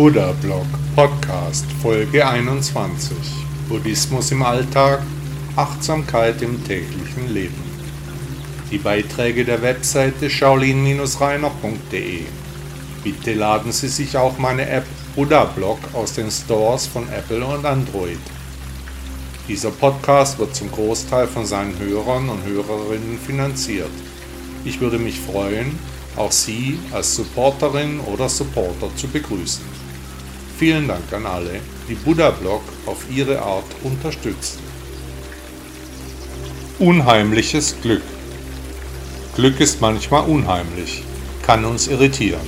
Buddha Blog Podcast Folge 21 Buddhismus im Alltag, Achtsamkeit im täglichen Leben. Die Beiträge der Webseite shaolin-reiner.de. Bitte laden Sie sich auch meine App Buddha Blog aus den Stores von Apple und Android. Dieser Podcast wird zum Großteil von seinen Hörern und Hörerinnen finanziert. Ich würde mich freuen, auch Sie als Supporterin oder Supporter zu begrüßen. Vielen Dank an alle, die Buddha Blog auf ihre Art unterstützen. Unheimliches Glück. Glück ist manchmal unheimlich, kann uns irritieren.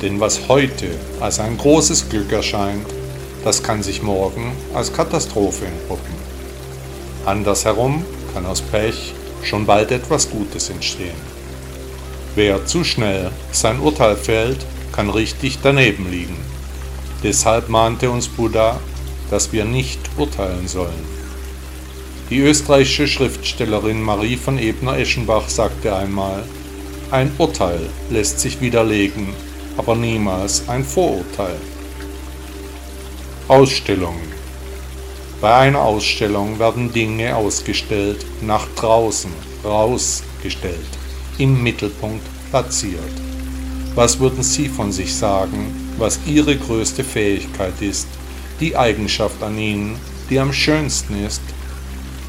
Denn was heute als ein großes Glück erscheint, das kann sich morgen als Katastrophe entpuppen. Andersherum kann aus Pech schon bald etwas Gutes entstehen. Wer zu schnell sein Urteil fällt, kann richtig daneben liegen. Deshalb mahnte uns Buddha, dass wir nicht urteilen sollen. Die österreichische Schriftstellerin Marie von Ebner-Eschenbach sagte einmal, ein Urteil lässt sich widerlegen, aber niemals ein Vorurteil. Ausstellungen. Bei einer Ausstellung werden Dinge ausgestellt, nach draußen, rausgestellt, im Mittelpunkt platziert. Was würden Sie von sich sagen, was Ihre größte Fähigkeit ist, die Eigenschaft an Ihnen, die am schönsten ist?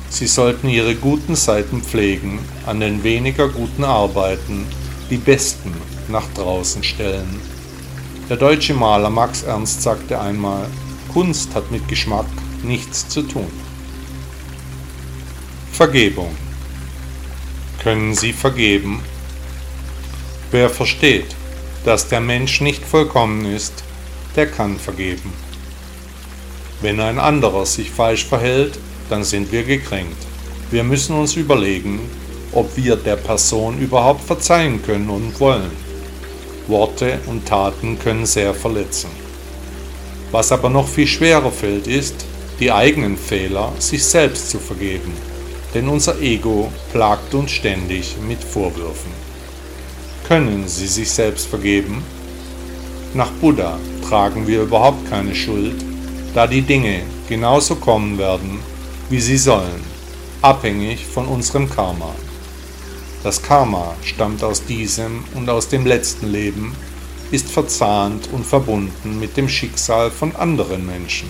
Sie sollten Ihre guten Seiten pflegen, an den weniger guten Arbeiten die besten nach draußen stellen. Der deutsche Maler Max Ernst sagte einmal, Kunst hat mit Geschmack nichts zu tun. Vergebung. Können Sie vergeben? Wer versteht, dass der Mensch nicht vollkommen ist, der kann vergeben. Wenn ein anderer sich falsch verhält, dann sind wir gekränkt. Wir müssen uns überlegen, ob wir der Person überhaupt verzeihen können und wollen. Worte und Taten können sehr verletzen. Was aber noch viel schwerer fällt, ist, die eigenen Fehler sich selbst zu vergeben, denn unser Ego plagt uns ständig mit Vorwürfen. Können Sie sich selbst vergeben? Nach Buddha tragen wir überhaupt keine Schuld, da die Dinge genauso kommen werden, wie sie sollen, abhängig von unserem Karma. Das Karma stammt aus diesem und aus dem letzten Leben ist verzahnt und verbunden mit dem Schicksal von anderen Menschen.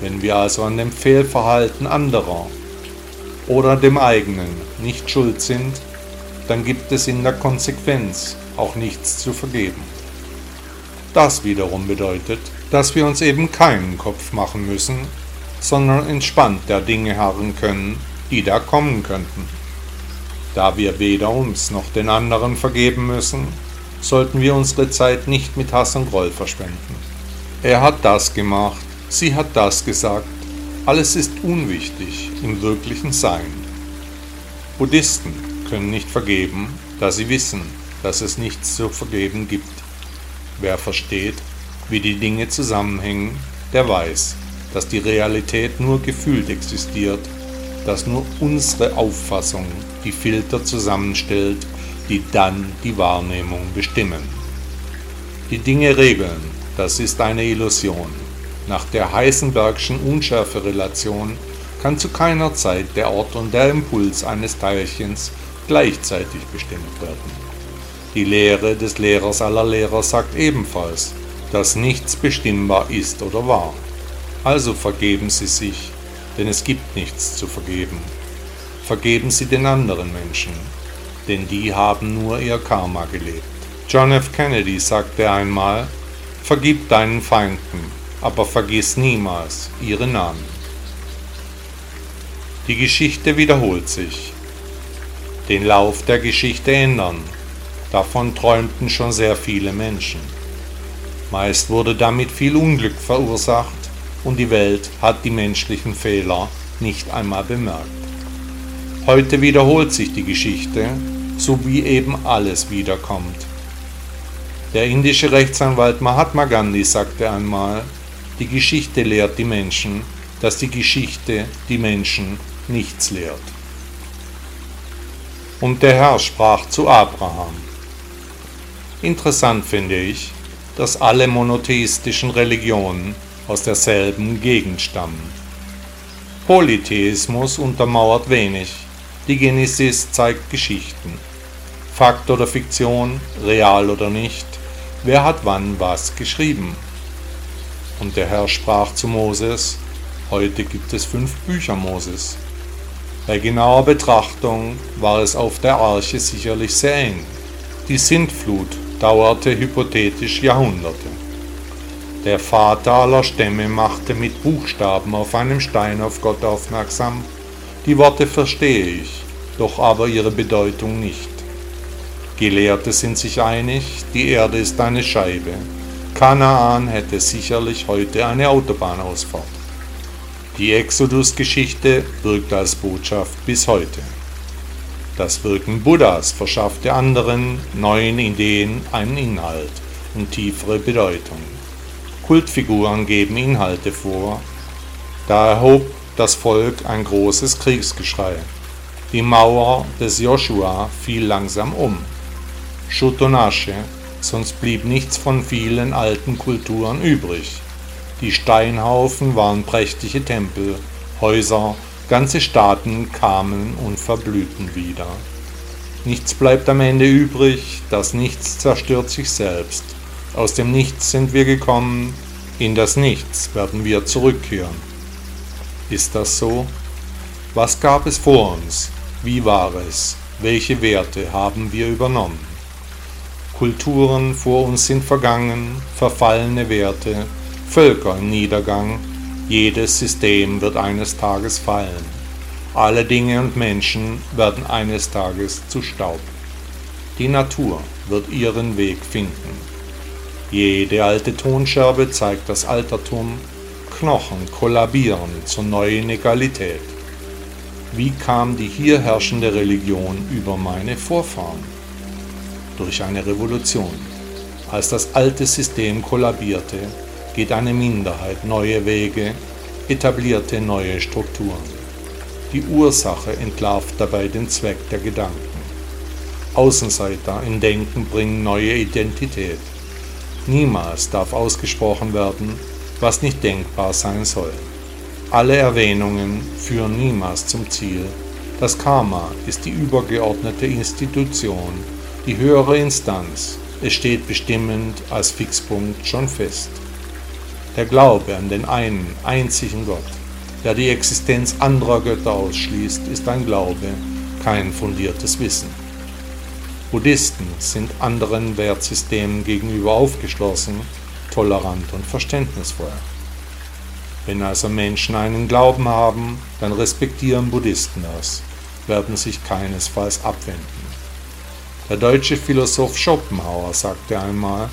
Wenn wir also an dem Fehlverhalten anderer oder dem eigenen nicht schuld sind, dann gibt es in der Konsequenz auch nichts zu vergeben. Das wiederum bedeutet, dass wir uns eben keinen Kopf machen müssen, sondern entspannt der Dinge harren können, die da kommen könnten. Da wir weder uns noch den anderen vergeben müssen, sollten wir unsere Zeit nicht mit Hass und Groll verschwenden. Er hat das gemacht, sie hat das gesagt, alles ist unwichtig im wirklichen Sein. Buddhisten können nicht vergeben, da sie wissen, dass es nichts zu vergeben gibt. Wer versteht, wie die Dinge zusammenhängen, der weiß, dass die Realität nur gefühlt existiert, dass nur unsere Auffassung die Filter zusammenstellt, die dann die Wahrnehmung bestimmen. Die Dinge regeln, das ist eine Illusion. Nach der Heisenbergschen Unschärferelation kann zu keiner Zeit der Ort und der Impuls eines Teilchens gleichzeitig bestimmt werden. Die Lehre des Lehrers aller Lehrer sagt ebenfalls, dass nichts bestimmbar ist oder war. Also vergeben Sie sich, denn es gibt nichts zu vergeben. Vergeben Sie den anderen Menschen, denn die haben nur ihr Karma gelebt. John F. Kennedy sagte einmal, Vergib deinen Feinden, aber vergiss niemals ihre Namen. Die Geschichte wiederholt sich. Den Lauf der Geschichte ändern, davon träumten schon sehr viele Menschen. Meist wurde damit viel Unglück verursacht und die Welt hat die menschlichen Fehler nicht einmal bemerkt. Heute wiederholt sich die Geschichte, so wie eben alles wiederkommt. Der indische Rechtsanwalt Mahatma Gandhi sagte einmal, die Geschichte lehrt die Menschen, dass die Geschichte die Menschen nichts lehrt. Und der Herr sprach zu Abraham. Interessant finde ich, dass alle monotheistischen Religionen aus derselben Gegend stammen. Polytheismus untermauert wenig, die Genesis zeigt Geschichten. Fakt oder Fiktion, real oder nicht, wer hat wann was geschrieben? Und der Herr sprach zu Moses, heute gibt es fünf Bücher Moses. Bei genauer Betrachtung war es auf der Arche sicherlich sehr eng. Die Sintflut dauerte hypothetisch Jahrhunderte. Der Vater aller Stämme machte mit Buchstaben auf einem Stein auf Gott aufmerksam. Die Worte verstehe ich, doch aber ihre Bedeutung nicht. Gelehrte sind sich einig, die Erde ist eine Scheibe. Kanaan hätte sicherlich heute eine Autobahnausfahrt. Die Exodus-Geschichte wirkt als Botschaft bis heute. Das Wirken Buddhas verschaffte anderen neuen Ideen einen Inhalt und tiefere Bedeutung. Kultfiguren geben Inhalte vor. Da erhob das Volk ein großes Kriegsgeschrei. Die Mauer des Joshua fiel langsam um. Schutt und Asche, sonst blieb nichts von vielen alten Kulturen übrig. Die Steinhaufen waren prächtige Tempel, Häuser, ganze Staaten kamen und verblühten wieder. Nichts bleibt am Ende übrig, das Nichts zerstört sich selbst. Aus dem Nichts sind wir gekommen, in das Nichts werden wir zurückkehren. Ist das so? Was gab es vor uns? Wie war es? Welche Werte haben wir übernommen? Kulturen vor uns sind vergangen, verfallene Werte, Völker im Niedergang, jedes System wird eines Tages fallen. Alle Dinge und Menschen werden eines Tages zu Staub. Die Natur wird ihren Weg finden. Jede alte Tonscherbe zeigt das Altertum, Knochen kollabieren zur neuen Egalität. Wie kam die hier herrschende Religion über meine Vorfahren? Durch eine Revolution. Als das alte System kollabierte, geht eine Minderheit neue Wege, etablierte neue Strukturen. Die Ursache entlarvt dabei den Zweck der Gedanken. Außenseiter im Denken bringen neue Identität. Niemals darf ausgesprochen werden, was nicht denkbar sein soll. Alle Erwähnungen führen niemals zum Ziel. Das Karma ist die übergeordnete Institution, die höhere Instanz. Es steht bestimmend als Fixpunkt schon fest. Der Glaube an den einen, einzigen Gott, der die Existenz anderer Götter ausschließt, ist ein Glaube, kein fundiertes Wissen. Buddhisten sind anderen Wertsystemen gegenüber aufgeschlossen, tolerant und verständnisvoll. Wenn also Menschen einen Glauben haben, dann respektieren Buddhisten das, werden sich keinesfalls abwenden. Der deutsche Philosoph Schopenhauer sagte einmal,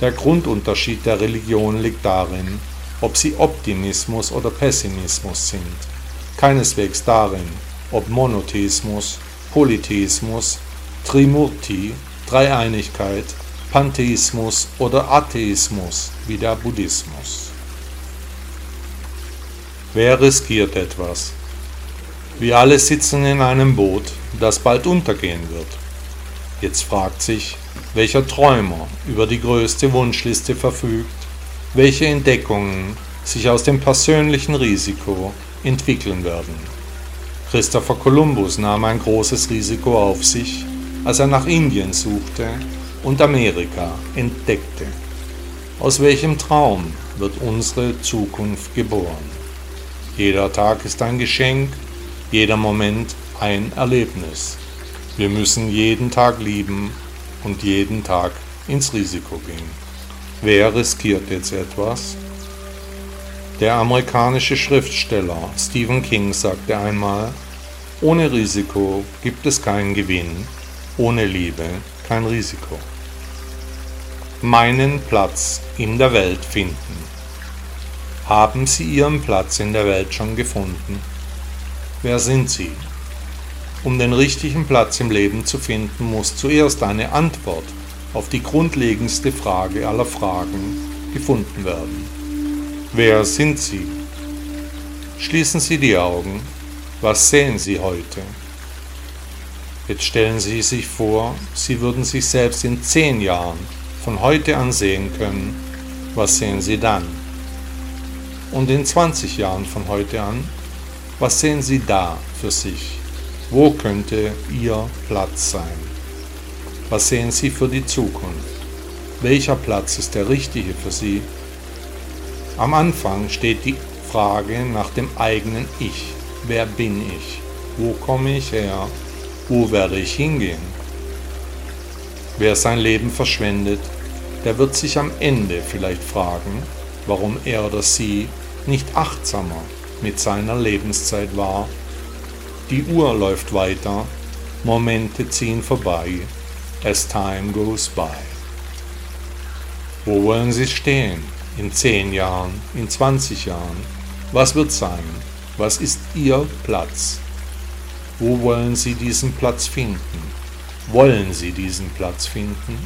der Grundunterschied der Religion liegt darin, ob sie Optimismus oder Pessimismus sind, keineswegs darin, ob Monotheismus, Polytheismus, Trimurti, Dreieinigkeit, Pantheismus oder Atheismus wie der Buddhismus. Wer riskiert etwas? Wir alle sitzen in einem Boot, das bald untergehen wird. Jetzt fragt sich, welcher Träumer über die größte Wunschliste verfügt, welche Entdeckungen sich aus dem persönlichen Risiko entwickeln werden. Christopher Columbus nahm ein großes Risiko auf sich, als er nach Indien suchte und Amerika entdeckte. Aus welchem Traum wird unsere Zukunft geboren? Jeder Tag ist ein Geschenk, jeder Moment ein Erlebnis. Wir müssen jeden Tag lieben und jeden Tag ins Risiko gehen. Wer riskiert jetzt etwas? Der amerikanische Schriftsteller Stephen King sagte einmal, ohne Risiko gibt es keinen Gewinn ohne Liebe kein Risiko. Meinen Platz in der Welt finden. Haben Sie Ihren Platz in der Welt schon gefunden? Wer sind Sie? Um den richtigen Platz im Leben zu finden, muss zuerst eine Antwort auf die grundlegendste Frage aller Fragen gefunden werden. Wer sind Sie? Schließen Sie die Augen. Was sehen Sie heute? Jetzt stellen Sie sich vor, Sie würden sich selbst in zehn Jahren von heute an sehen können, was sehen Sie dann? Und in 20 Jahren von heute an, was sehen Sie da für sich? Wo könnte Ihr Platz sein? Was sehen Sie für die Zukunft? Welcher Platz ist der richtige für Sie? Am Anfang steht die Frage nach dem eigenen Ich. Wer bin ich? Wo komme ich her? Wo werde ich hingehen? Wer sein Leben verschwendet, der wird sich am Ende vielleicht fragen, warum er oder sie nicht achtsamer mit seiner Lebenszeit war. Die Uhr läuft weiter, Momente ziehen vorbei, as time goes by. Wo wollen Sie stehen? In 10 Jahren, in 20 Jahren? Was wird sein? Was ist Ihr Platz? Wo wollen Sie diesen Platz finden? Wollen Sie diesen Platz finden?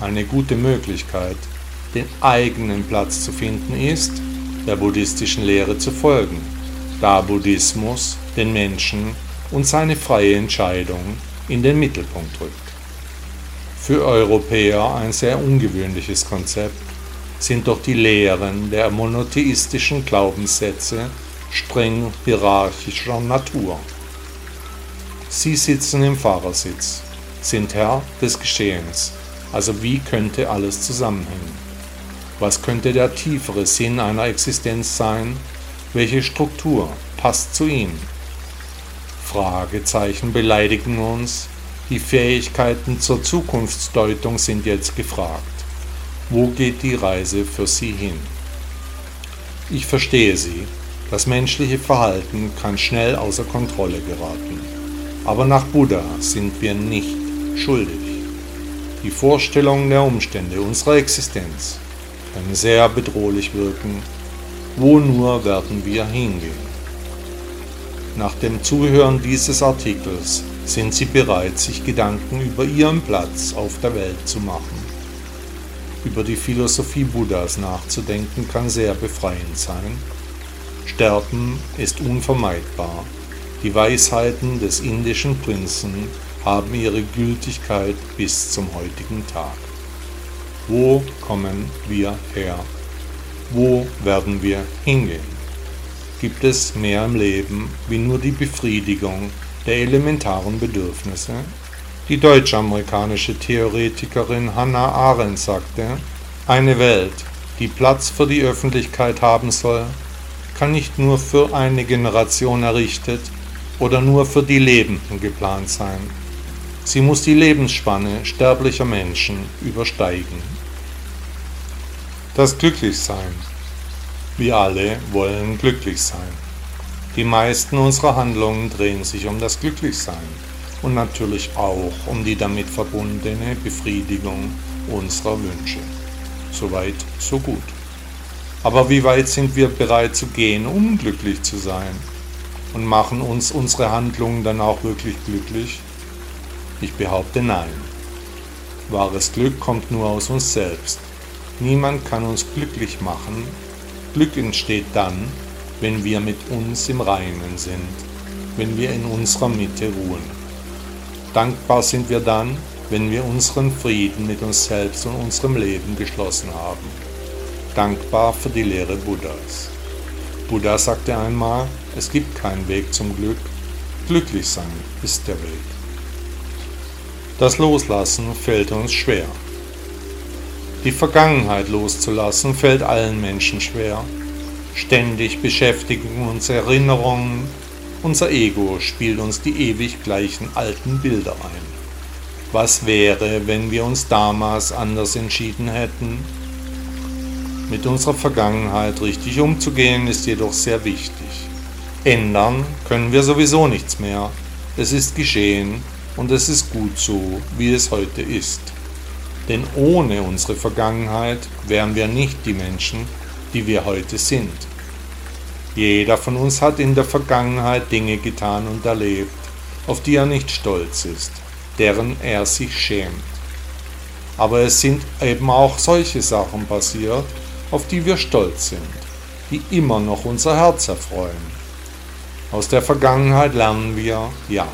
Eine gute Möglichkeit, den eigenen Platz zu finden, ist, der buddhistischen Lehre zu folgen, da Buddhismus den Menschen und seine freie Entscheidung in den Mittelpunkt rückt. Für Europäer ein sehr ungewöhnliches Konzept sind doch die Lehren der monotheistischen Glaubenssätze streng hierarchischer Natur. Sie sitzen im Fahrersitz, sind Herr des Geschehens, also wie könnte alles zusammenhängen? Was könnte der tiefere Sinn einer Existenz sein? Welche Struktur passt zu ihm? Fragezeichen beleidigen uns, die Fähigkeiten zur Zukunftsdeutung sind jetzt gefragt. Wo geht die Reise für Sie hin? Ich verstehe Sie. Das menschliche Verhalten kann schnell außer Kontrolle geraten. Aber nach Buddha sind wir nicht schuldig. Die Vorstellungen der Umstände unserer Existenz können sehr bedrohlich wirken. Wo nur werden wir hingehen? Nach dem Zuhören dieses Artikels sind Sie bereit, sich Gedanken über Ihren Platz auf der Welt zu machen. Über die Philosophie Buddhas nachzudenken kann sehr befreiend sein. Sterben ist unvermeidbar. Die Weisheiten des indischen Prinzen haben ihre Gültigkeit bis zum heutigen Tag. Wo kommen wir her? Wo werden wir hingehen? Gibt es mehr im Leben wie nur die Befriedigung der elementaren Bedürfnisse? Die deutsch-amerikanische Theoretikerin Hannah Arendt sagte, eine Welt, die Platz für die Öffentlichkeit haben soll, kann nicht nur für eine Generation errichtet oder nur für die Lebenden geplant sein. Sie muss die Lebensspanne sterblicher Menschen übersteigen. Das Glücklichsein. Wir alle wollen glücklich sein. Die meisten unserer Handlungen drehen sich um das Glücklichsein und natürlich auch um die damit verbundene Befriedigung unserer Wünsche. Soweit, so gut. Aber wie weit sind wir bereit zu gehen, um glücklich zu sein? Und machen uns unsere Handlungen dann auch wirklich glücklich? Ich behaupte nein. Wahres Glück kommt nur aus uns selbst. Niemand kann uns glücklich machen. Glück entsteht dann, wenn wir mit uns im Reinen sind, wenn wir in unserer Mitte ruhen. Dankbar sind wir dann, wenn wir unseren Frieden mit uns selbst und unserem Leben geschlossen haben. Dankbar für die Lehre Buddhas. Buddha sagte einmal, es gibt keinen Weg zum Glück, glücklich sein ist der Weg. Das Loslassen fällt uns schwer. Die Vergangenheit loszulassen fällt allen Menschen schwer. Ständig beschäftigen uns Erinnerungen, unser Ego spielt uns die ewig gleichen alten Bilder ein. Was wäre, wenn wir uns damals anders entschieden hätten? Mit unserer Vergangenheit richtig umzugehen ist jedoch sehr wichtig. Ändern können wir sowieso nichts mehr. Es ist geschehen und es ist gut so, wie es heute ist. Denn ohne unsere Vergangenheit wären wir nicht die Menschen, die wir heute sind. Jeder von uns hat in der Vergangenheit Dinge getan und erlebt, auf die er nicht stolz ist, deren er sich schämt. Aber es sind eben auch solche Sachen passiert, auf die wir stolz sind, die immer noch unser Herz erfreuen. Aus der Vergangenheit lernen wir, ja,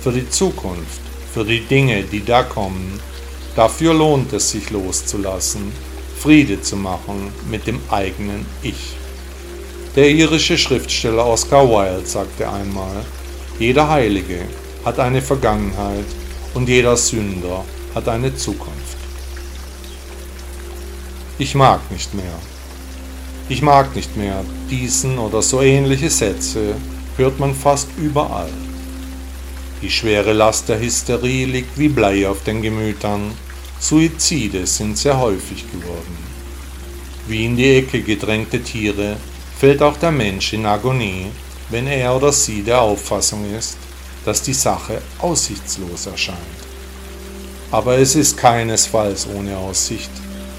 für die Zukunft, für die Dinge, die da kommen, Dafür lohnt es sich loszulassen, Friede zu machen mit dem eigenen Ich. Der irische Schriftsteller Oscar Wilde sagte einmal, jeder Heilige hat eine Vergangenheit und jeder Sünder hat eine Zukunft. Ich mag nicht mehr. Ich mag nicht mehr diesen oder so ähnliche Sätze, hört man fast überall. Die schwere Last der Hysterie liegt wie Blei auf den Gemütern. Suizide sind sehr häufig geworden. Wie in die Ecke gedrängte Tiere fällt auch der Mensch in Agonie, wenn er oder sie der Auffassung ist, dass die Sache aussichtslos erscheint. Aber es ist keinesfalls ohne Aussicht.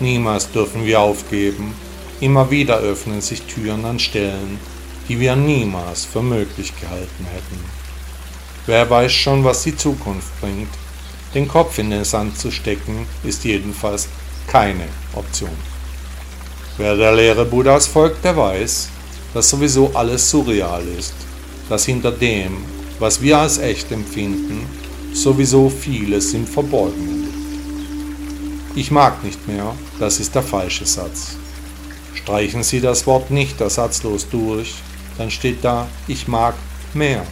Niemals dürfen wir aufgeben. Immer wieder öffnen sich Türen an Stellen, die wir niemals für möglich gehalten hätten. Wer weiß schon, was die Zukunft bringt. Den Kopf in den Sand zu stecken, ist jedenfalls keine Option. Wer der Lehre Buddhas folgt, der weiß, dass sowieso alles surreal ist, dass hinter dem, was wir als echt empfinden, sowieso vieles im Verborgenen liegt. Ich mag nicht mehr, das ist der falsche Satz. Streichen Sie das Wort nicht ersatzlos durch, dann steht da, ich mag mehr.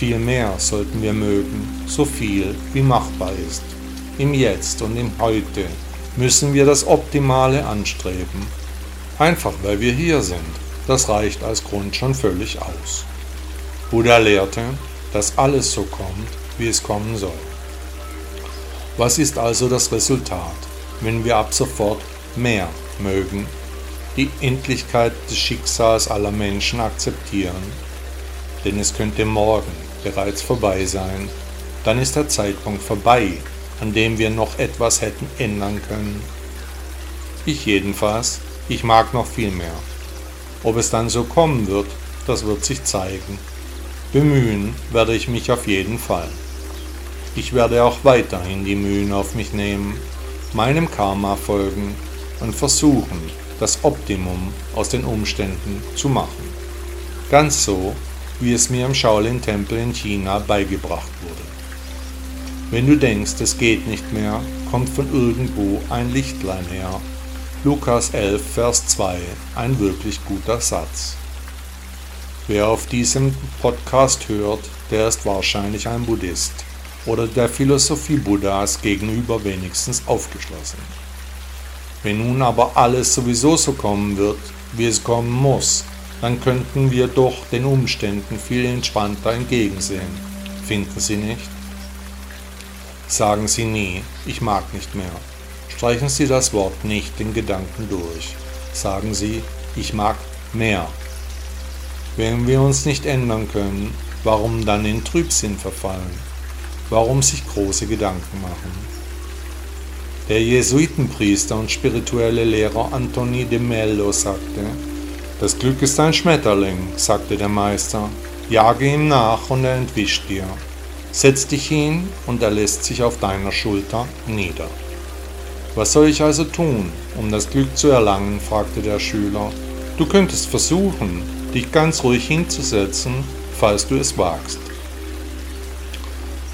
Viel mehr sollten wir mögen, so viel wie machbar ist. Im Jetzt und im Heute müssen wir das Optimale anstreben. Einfach weil wir hier sind. Das reicht als Grund schon völlig aus. Buddha lehrte, dass alles so kommt, wie es kommen soll. Was ist also das Resultat, wenn wir ab sofort mehr mögen, die Endlichkeit des Schicksals aller Menschen akzeptieren? Denn es könnte morgen bereits vorbei sein. Dann ist der Zeitpunkt vorbei, an dem wir noch etwas hätten ändern können. Ich jedenfalls, ich mag noch viel mehr. Ob es dann so kommen wird, das wird sich zeigen. Bemühen werde ich mich auf jeden Fall. Ich werde auch weiterhin die Mühen auf mich nehmen, meinem Karma folgen und versuchen, das Optimum aus den Umständen zu machen. Ganz so, wie es mir im Shaolin-Tempel in China beigebracht wurde. Wenn du denkst, es geht nicht mehr, kommt von irgendwo ein Lichtlein her. Lukas 11, Vers 2, ein wirklich guter Satz. Wer auf diesem Podcast hört, der ist wahrscheinlich ein Buddhist oder der Philosophie Buddhas gegenüber wenigstens aufgeschlossen. Wenn nun aber alles sowieso so kommen wird, wie es kommen muss, dann könnten wir doch den Umständen viel entspannter entgegensehen. Finden Sie nicht? Sagen Sie nie, ich mag nicht mehr. Streichen Sie das Wort nicht in Gedanken durch. Sagen Sie, ich mag mehr. Wenn wir uns nicht ändern können, warum dann in Trübsinn verfallen? Warum sich große Gedanken machen? Der Jesuitenpriester und spirituelle Lehrer Antoni de Mello sagte, das Glück ist ein Schmetterling, sagte der Meister. Jage ihm nach und er entwischt dir. Setz dich hin und er lässt sich auf deiner Schulter nieder. Was soll ich also tun, um das Glück zu erlangen? fragte der Schüler. Du könntest versuchen, dich ganz ruhig hinzusetzen, falls du es wagst.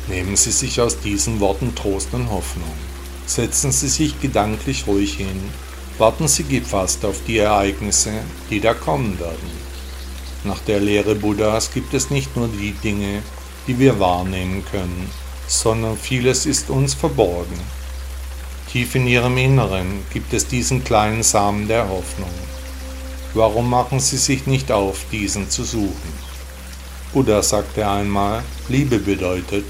Nehmen Sie sich aus diesen Worten Trost und Hoffnung. Setzen Sie sich gedanklich ruhig hin warten Sie gefasst auf die Ereignisse, die da kommen werden. Nach der Lehre Buddhas gibt es nicht nur die Dinge, die wir wahrnehmen können, sondern vieles ist uns verborgen. Tief in ihrem Inneren gibt es diesen kleinen Samen der Hoffnung. Warum machen Sie sich nicht auf, diesen zu suchen? Buddha sagte einmal, Liebe bedeutet,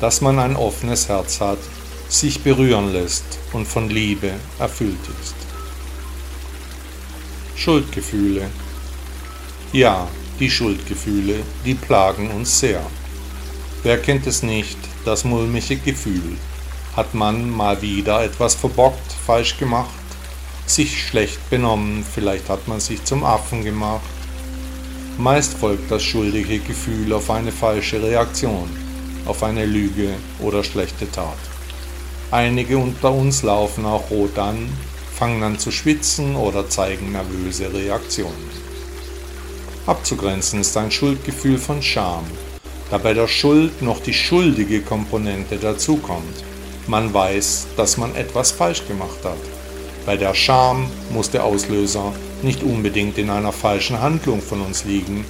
dass man ein offenes Herz hat, sich berühren lässt und von Liebe erfüllt ist. Schuldgefühle. Ja, die Schuldgefühle, die plagen uns sehr. Wer kennt es nicht, das mulmige Gefühl? Hat man mal wieder etwas verbockt, falsch gemacht, sich schlecht benommen, vielleicht hat man sich zum Affen gemacht? Meist folgt das schuldige Gefühl auf eine falsche Reaktion, auf eine Lüge oder schlechte Tat. Einige unter uns laufen auch rot an, fangen an zu schwitzen oder zeigen nervöse Reaktionen. Abzugrenzen ist ein Schuldgefühl von Scham, da bei der Schuld noch die schuldige Komponente dazukommt. Man weiß, dass man etwas falsch gemacht hat. Bei der Scham muss der Auslöser nicht unbedingt in einer falschen Handlung von uns liegen,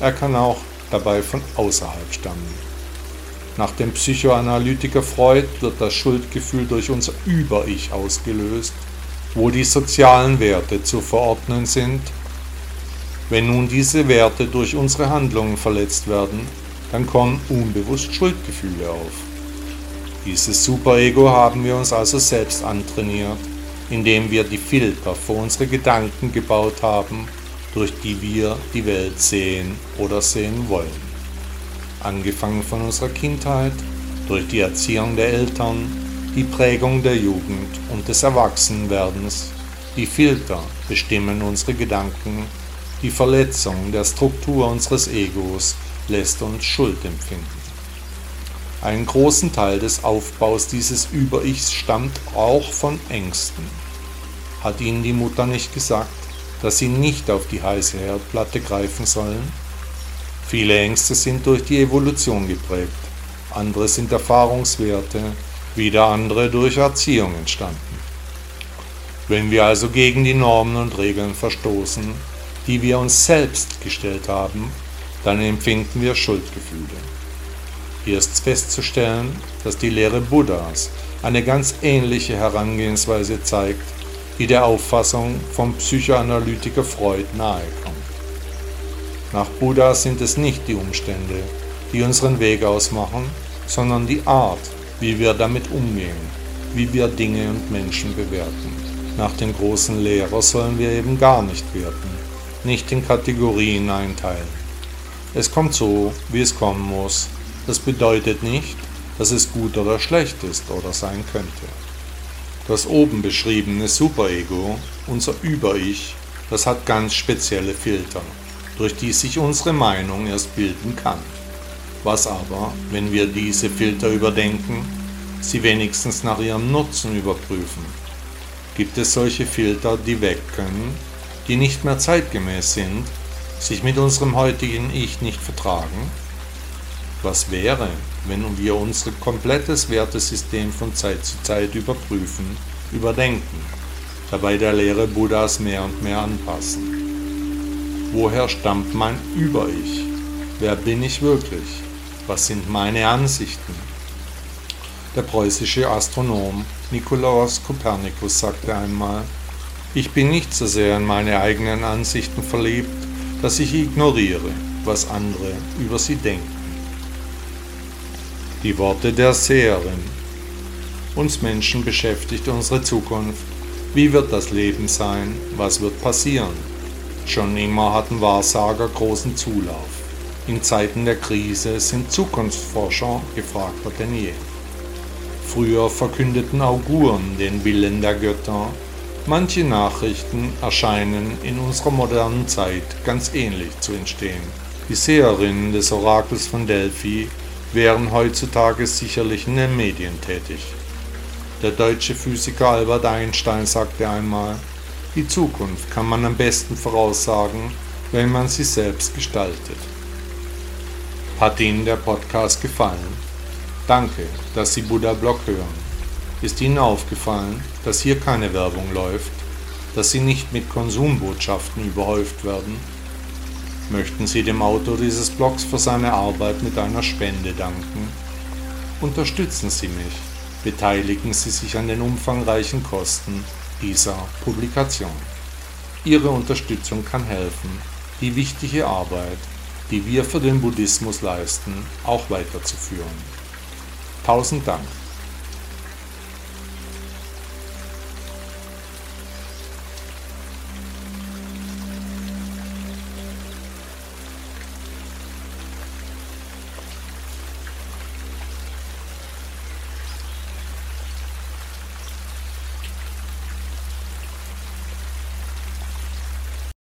er kann auch dabei von außerhalb stammen. Nach dem Psychoanalytiker Freud wird das Schuldgefühl durch unser Über-Ich ausgelöst, wo die sozialen Werte zu verordnen sind. Wenn nun diese Werte durch unsere Handlungen verletzt werden, dann kommen unbewusst Schuldgefühle auf. Dieses Superego haben wir uns also selbst antrainiert indem wir die Filter vor unsere Gedanken gebaut haben, durch die wir die Welt sehen oder sehen wollen. Angefangen von unserer Kindheit, durch die Erziehung der Eltern, die Prägung der Jugend und des Erwachsenwerdens. Die Filter bestimmen unsere Gedanken, die Verletzung der Struktur unseres Egos lässt uns Schuld empfinden. Einen großen Teil des Aufbaus dieses Über-Ichs stammt auch von Ängsten. Hat ihnen die Mutter nicht gesagt, dass sie nicht auf die heiße Herdplatte greifen sollen? Viele Ängste sind durch die Evolution geprägt, andere sind Erfahrungswerte, wieder andere durch Erziehung entstanden. Wenn wir also gegen die Normen und Regeln verstoßen, die wir uns selbst gestellt haben, dann empfinden wir Schuldgefühle. Hier ist festzustellen, dass die Lehre Buddhas eine ganz ähnliche Herangehensweise zeigt, die der Auffassung vom Psychoanalytiker Freud nahekommt. Nach Buddha sind es nicht die Umstände, die unseren Weg ausmachen, sondern die Art, wie wir damit umgehen, wie wir Dinge und Menschen bewerten. Nach dem großen Lehrer sollen wir eben gar nicht werten, nicht in Kategorien einteilen. Es kommt so, wie es kommen muss, das bedeutet nicht, dass es gut oder schlecht ist oder sein könnte. Das oben beschriebene Superego, unser Über-Ich, das hat ganz spezielle Filter, durch die sich unsere Meinung erst bilden kann. Was aber, wenn wir diese Filter überdenken, sie wenigstens nach ihrem Nutzen überprüfen? Gibt es solche Filter, die weg können, die nicht mehr zeitgemäß sind, sich mit unserem heutigen Ich nicht vertragen? Was wäre, wenn wir unser komplettes Wertesystem von Zeit zu Zeit überprüfen, überdenken, dabei der Lehre Buddhas mehr und mehr anpassen? Woher stammt mein Über-Ich? Wer bin ich wirklich? Was sind meine Ansichten? Der preußische Astronom Nikolaus Kopernikus sagte einmal, ich bin nicht so sehr in meine eigenen Ansichten verliebt, dass ich ignoriere, was andere über sie denken. Die Worte der Seherin. Uns Menschen beschäftigt unsere Zukunft. Wie wird das Leben sein? Was wird passieren? Schon immer hatten Wahrsager großen Zulauf. In Zeiten der Krise sind Zukunftsforscher gefragter denn je. Früher verkündeten Auguren den Willen der Götter. Manche Nachrichten erscheinen in unserer modernen Zeit ganz ähnlich zu entstehen. Die Seherinnen des Orakels von Delphi wären heutzutage sicherlich in den Medien tätig. Der deutsche Physiker Albert Einstein sagte einmal, die Zukunft kann man am besten voraussagen, wenn man sie selbst gestaltet. Hat Ihnen der Podcast gefallen? Danke, dass Sie Buddha Blog hören. Ist Ihnen aufgefallen, dass hier keine Werbung läuft, dass Sie nicht mit Konsumbotschaften überhäuft werden? Möchten Sie dem Autor dieses Blogs für seine Arbeit mit einer Spende danken? Unterstützen Sie mich, beteiligen Sie sich an den umfangreichen Kosten dieser Publikation. Ihre Unterstützung kann helfen, die wichtige Arbeit, die wir für den Buddhismus leisten, auch weiterzuführen. Tausend Dank.